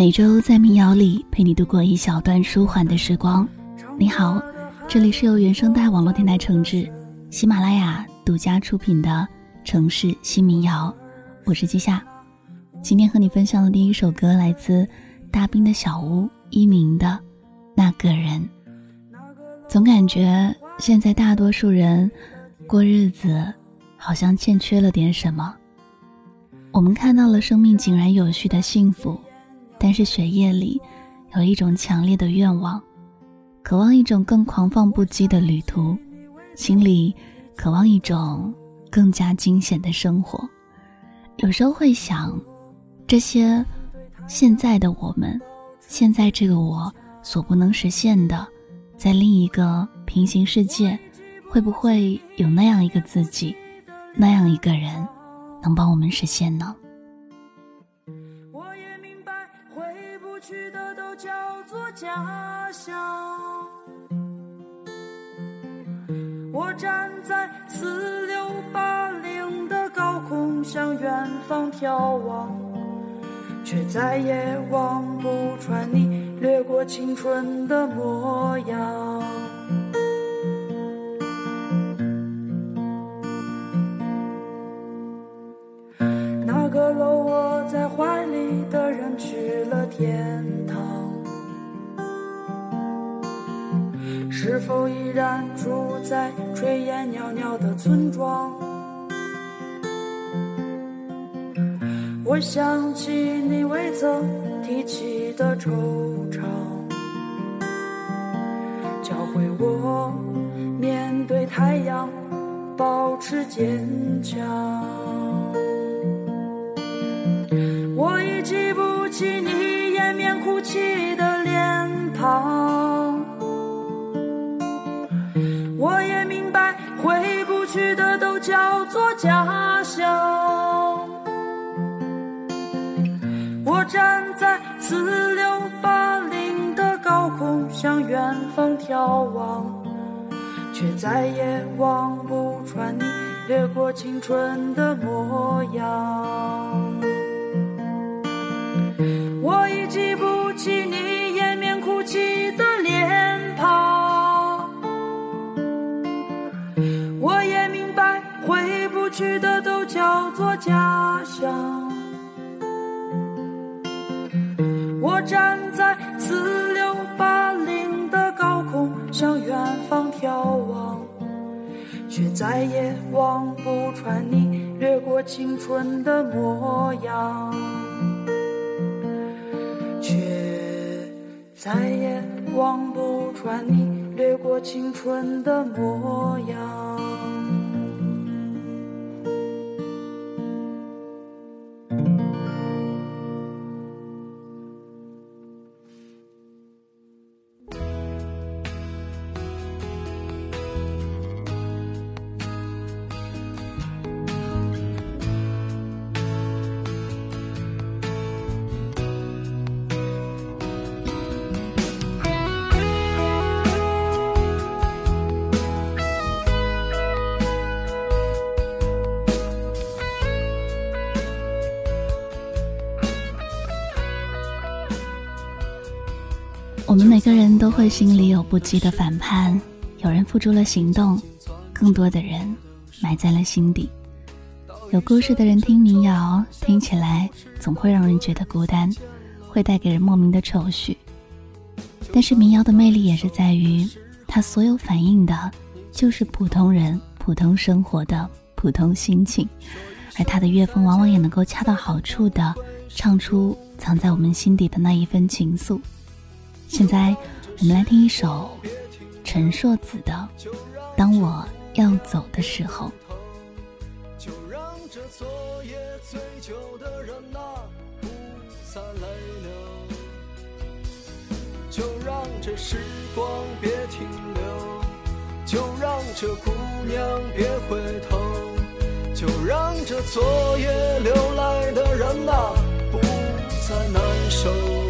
每周在民谣里陪你度过一小段舒缓的时光。你好，这里是由原声带网络电台承制，喜马拉雅独家出品的城市新民谣，我是季夏。今天和你分享的第一首歌来自大兵的小屋一鸣的那个人。总感觉现在大多数人过日子好像欠缺了点什么。我们看到了生命井然有序的幸福。但是血液里有一种强烈的愿望，渴望一种更狂放不羁的旅途，心里渴望一种更加惊险的生活。有时候会想，这些现在的我们，现在这个我所不能实现的，在另一个平行世界，会不会有那样一个自己，那样一个人，能帮我们实现呢？家乡。我站在四六八零的高空，向远方眺望，却再也望不穿你掠过青春的模样。那个搂我在怀里的人去了天是否依然住在炊烟袅袅的村庄？我想起你未曾提起的惆怅，教会我面对太阳保持坚强。站在四六八零的高空向远方眺望，却再也望不穿你掠过青春的模样。我已记不起你掩面哭泣的脸庞，我也明白回不去的都叫做家乡。我站在四六八零的高空向远方眺望，却再也望不穿你掠过青春的模样。却再也望不穿你掠过青春的模样。会心里有不羁的反叛，有人付出了行动，更多的人埋在了心底。有故事的人听民谣，听起来总会让人觉得孤单，会带给人莫名的愁绪。但是民谣的魅力也是在于，它所有反映的，就是普通人普通生活的普通心情，而它的乐风往往也能够恰到好处的唱出藏在我们心底的那一份情愫。现在，我们来听一首陈硕子的《当我要走的时候》。就让这昨夜醉酒的人呐，不再泪流；就让这时光别停留；就让这姑娘别回头；就让这昨夜流来的人呐，不再难受。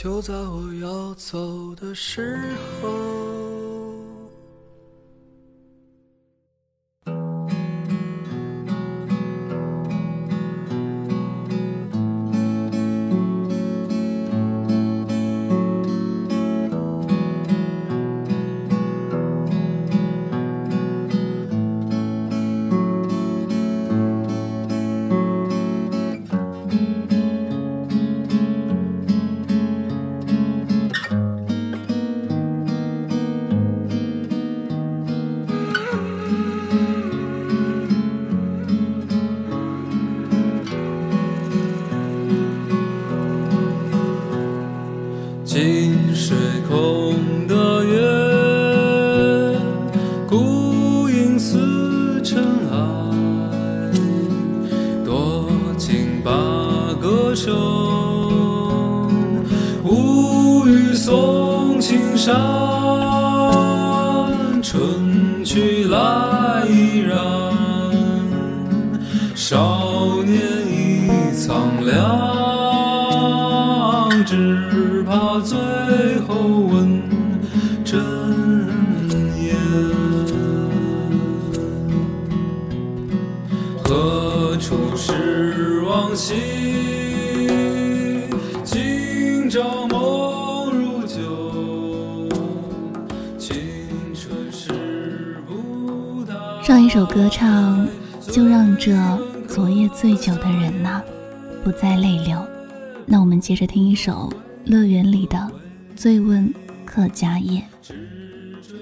就在我要走的时候。水是空的上一首歌唱，就让这昨夜醉酒的人呐，不再泪流。那我们接着听一首《乐园》里的《醉问客家夜》。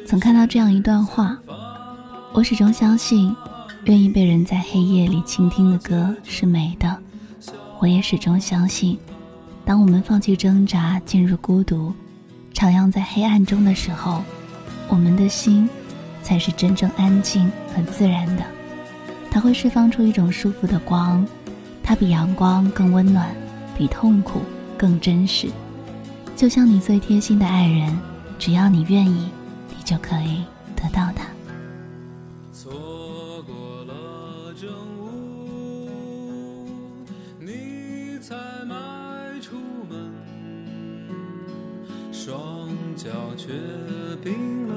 曾看到这样一段话：我始终相信，愿意被人在黑夜里倾听的歌是美的。我也始终相信，当我们放弃挣扎，进入孤独，徜徉在黑暗中的时候，我们的心。才是真正安静和自然的，它会释放出一种舒服的光，它比阳光更温暖，比痛苦更真实。就像你最贴心的爱人，只要你愿意，你就可以得到他。却冰冷。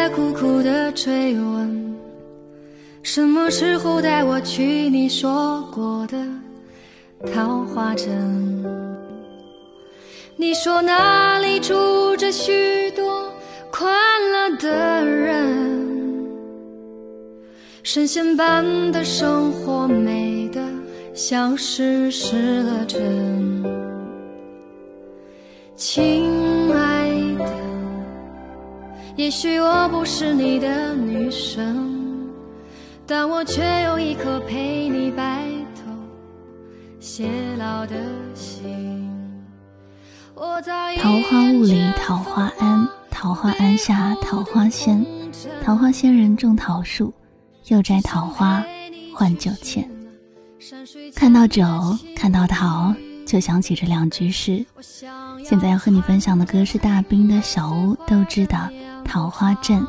在苦苦的追问，什么时候带我去你说过的桃花镇？你说那里住着许多快乐的人，神仙般的生活，美的像是失了真。亲爱，也许我不是你的女神，但我却有一颗陪你白头偕老的心。桃花坞里桃花庵，桃花庵下桃花仙。桃花仙人种桃树，又摘桃花换酒钱。看到酒，看到桃。就想起这两句诗。现在要和你分享的歌是大兵的小屋都知道桃花镇。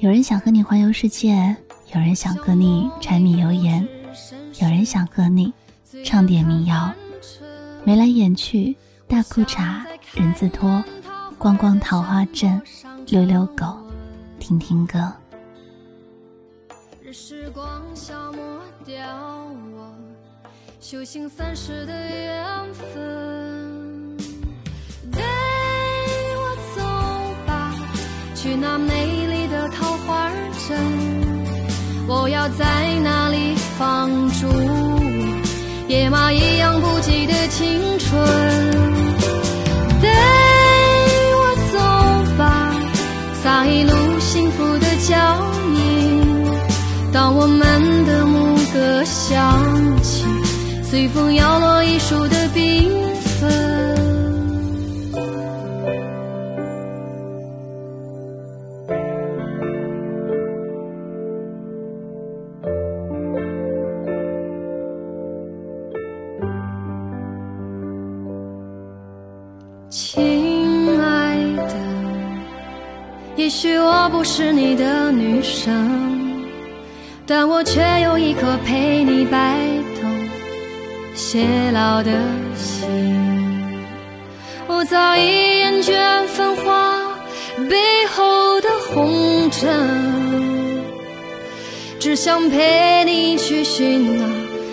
有人想和你环游世界，有人想和你柴米油盐，有人想和你唱点民谣。眉来眼去，大裤衩人字拖，逛逛桃花镇，遛遛狗，听听歌。时光消磨掉我。修行三世的缘分，去那美丽的桃花镇。我要在那里放逐野马一样不羁的青春。带我走吧，洒一路幸福的脚印。当我们的牧歌响起。随风摇落一树的冰我不是你的女神，但我却有一颗陪你白头。偕老的心，我早已厌倦繁华背后的红尘，只想陪你去寻那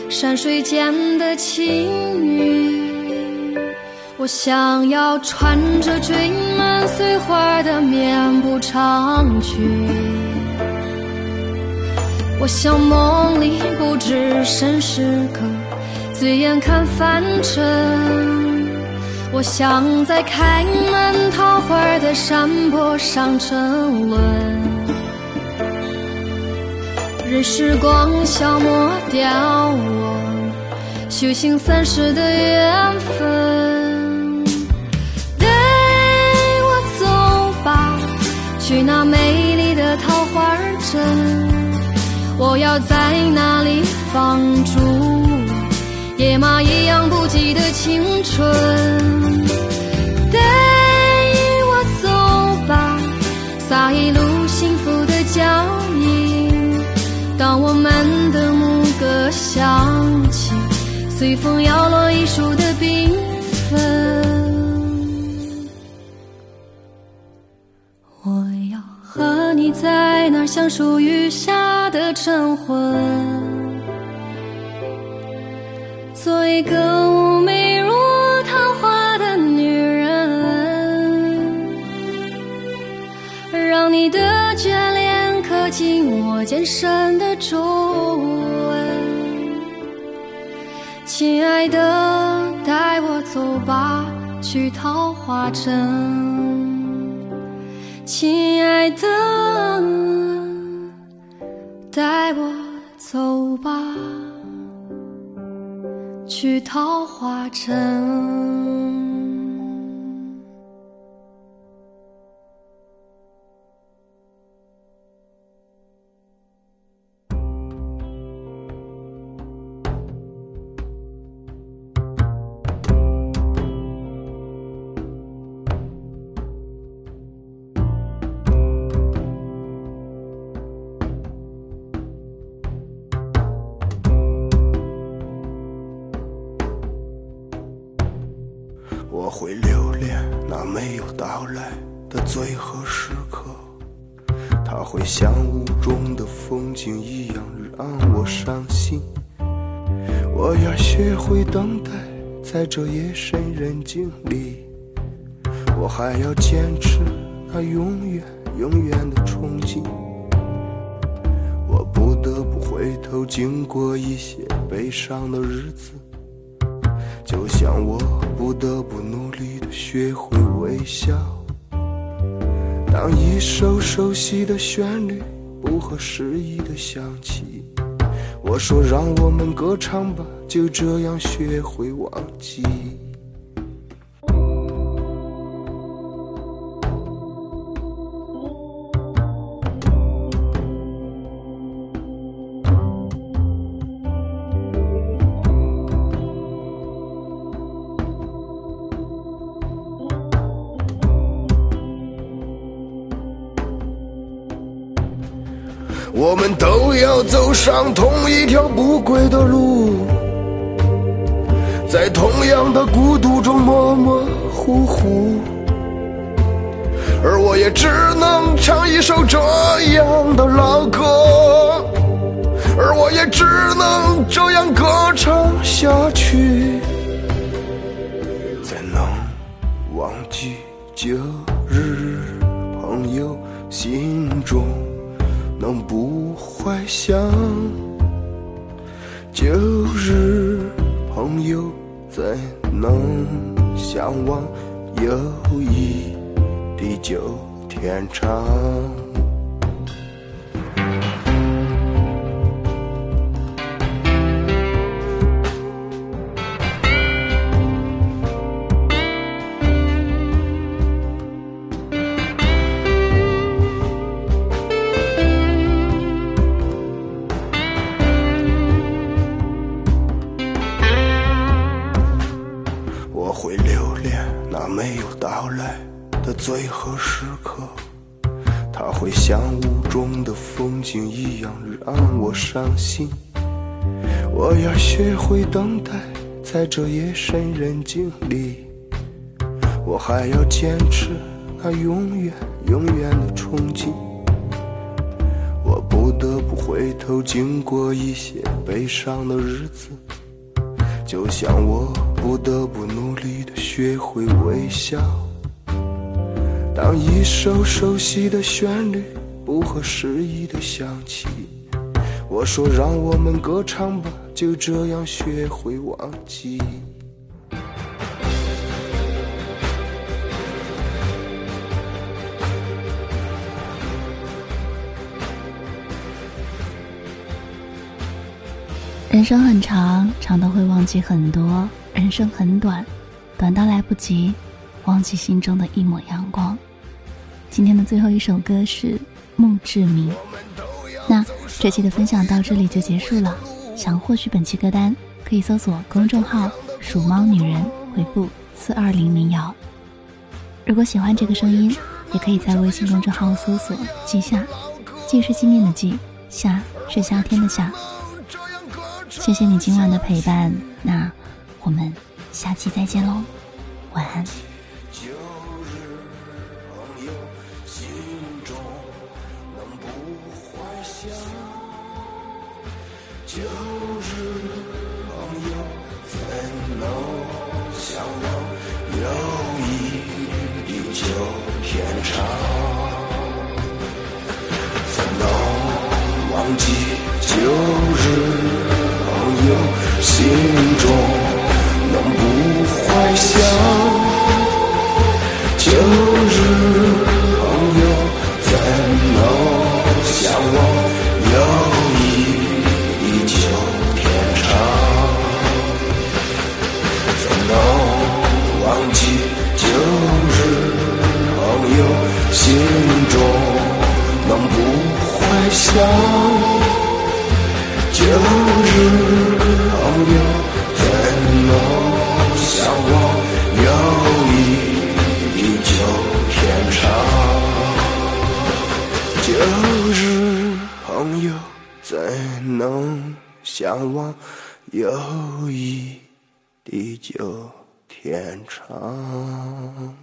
山水间的情侣。我想要穿着缀满碎花的棉布长裙，我想梦里不知身是客。醉眼看凡尘，我想在开满桃花的山坡上沉沦，任时光消磨掉我修行三世的缘分。去那美丽的桃花镇，我要在那里放逐。野马一样不羁的青春，带我走吧，洒一路幸福的脚印。当我们的牧歌响起，随风摇落一树的冰在那儿享受余下的晨昏。做一个妩媚如桃花的女人，让你的眷恋刻进我坚深的皱纹。亲爱的，带我走吧，去桃花镇。亲爱的，带我走吧。去桃花镇。会留恋那没有到来的最后时刻，它会像雾中的风景一样让我伤心。我要学会等待，在这夜深人静里，我还要坚持那永远永远的憧憬。我不得不回头，经过一些悲伤的日子。就像我不得不努力的学会微笑，当一首熟悉的旋律不合时宜的响起，我说让我们歌唱吧，就这样学会忘记。我们都要走上同一条不归的路，在同样的孤独中模模糊糊，而我也只能唱一首这样的老歌，而我也只能这样歌唱下去，才能忘记旧。能不怀想旧日朋友，怎能相忘友谊地久天长？伤心。我要学会等待，在这夜深人静里，我还要坚持那永远永远的憧憬。我不得不回头，经过一些悲伤的日子，就像我不得不努力的学会微笑。当一首熟悉的旋律不合时宜的响起，我说让我们歌唱吧，就这样学会忘记。人生很长，长到会忘记很多；人生很短，短到来不及忘记心中的一抹阳光。今天的最后一首歌是墓志铭。这期的分享到这里就结束了。想获取本期歌单，可以搜索公众号“鼠猫女人”，回复四二零民谣。如果喜欢这个声音，也可以在微信公众号搜索“季夏”，季是纪念的季，夏是夏天的夏。谢谢你今晚的陪伴，那我们下期再见喽，晚安。旧日朋友，怎能相忘？友谊地久天长，怎能忘记旧日朋友心中能不怀想？旧日想旧日朋友，怎能相忘？友谊地久天长。旧日朋友，怎能相忘？友谊地久。天长。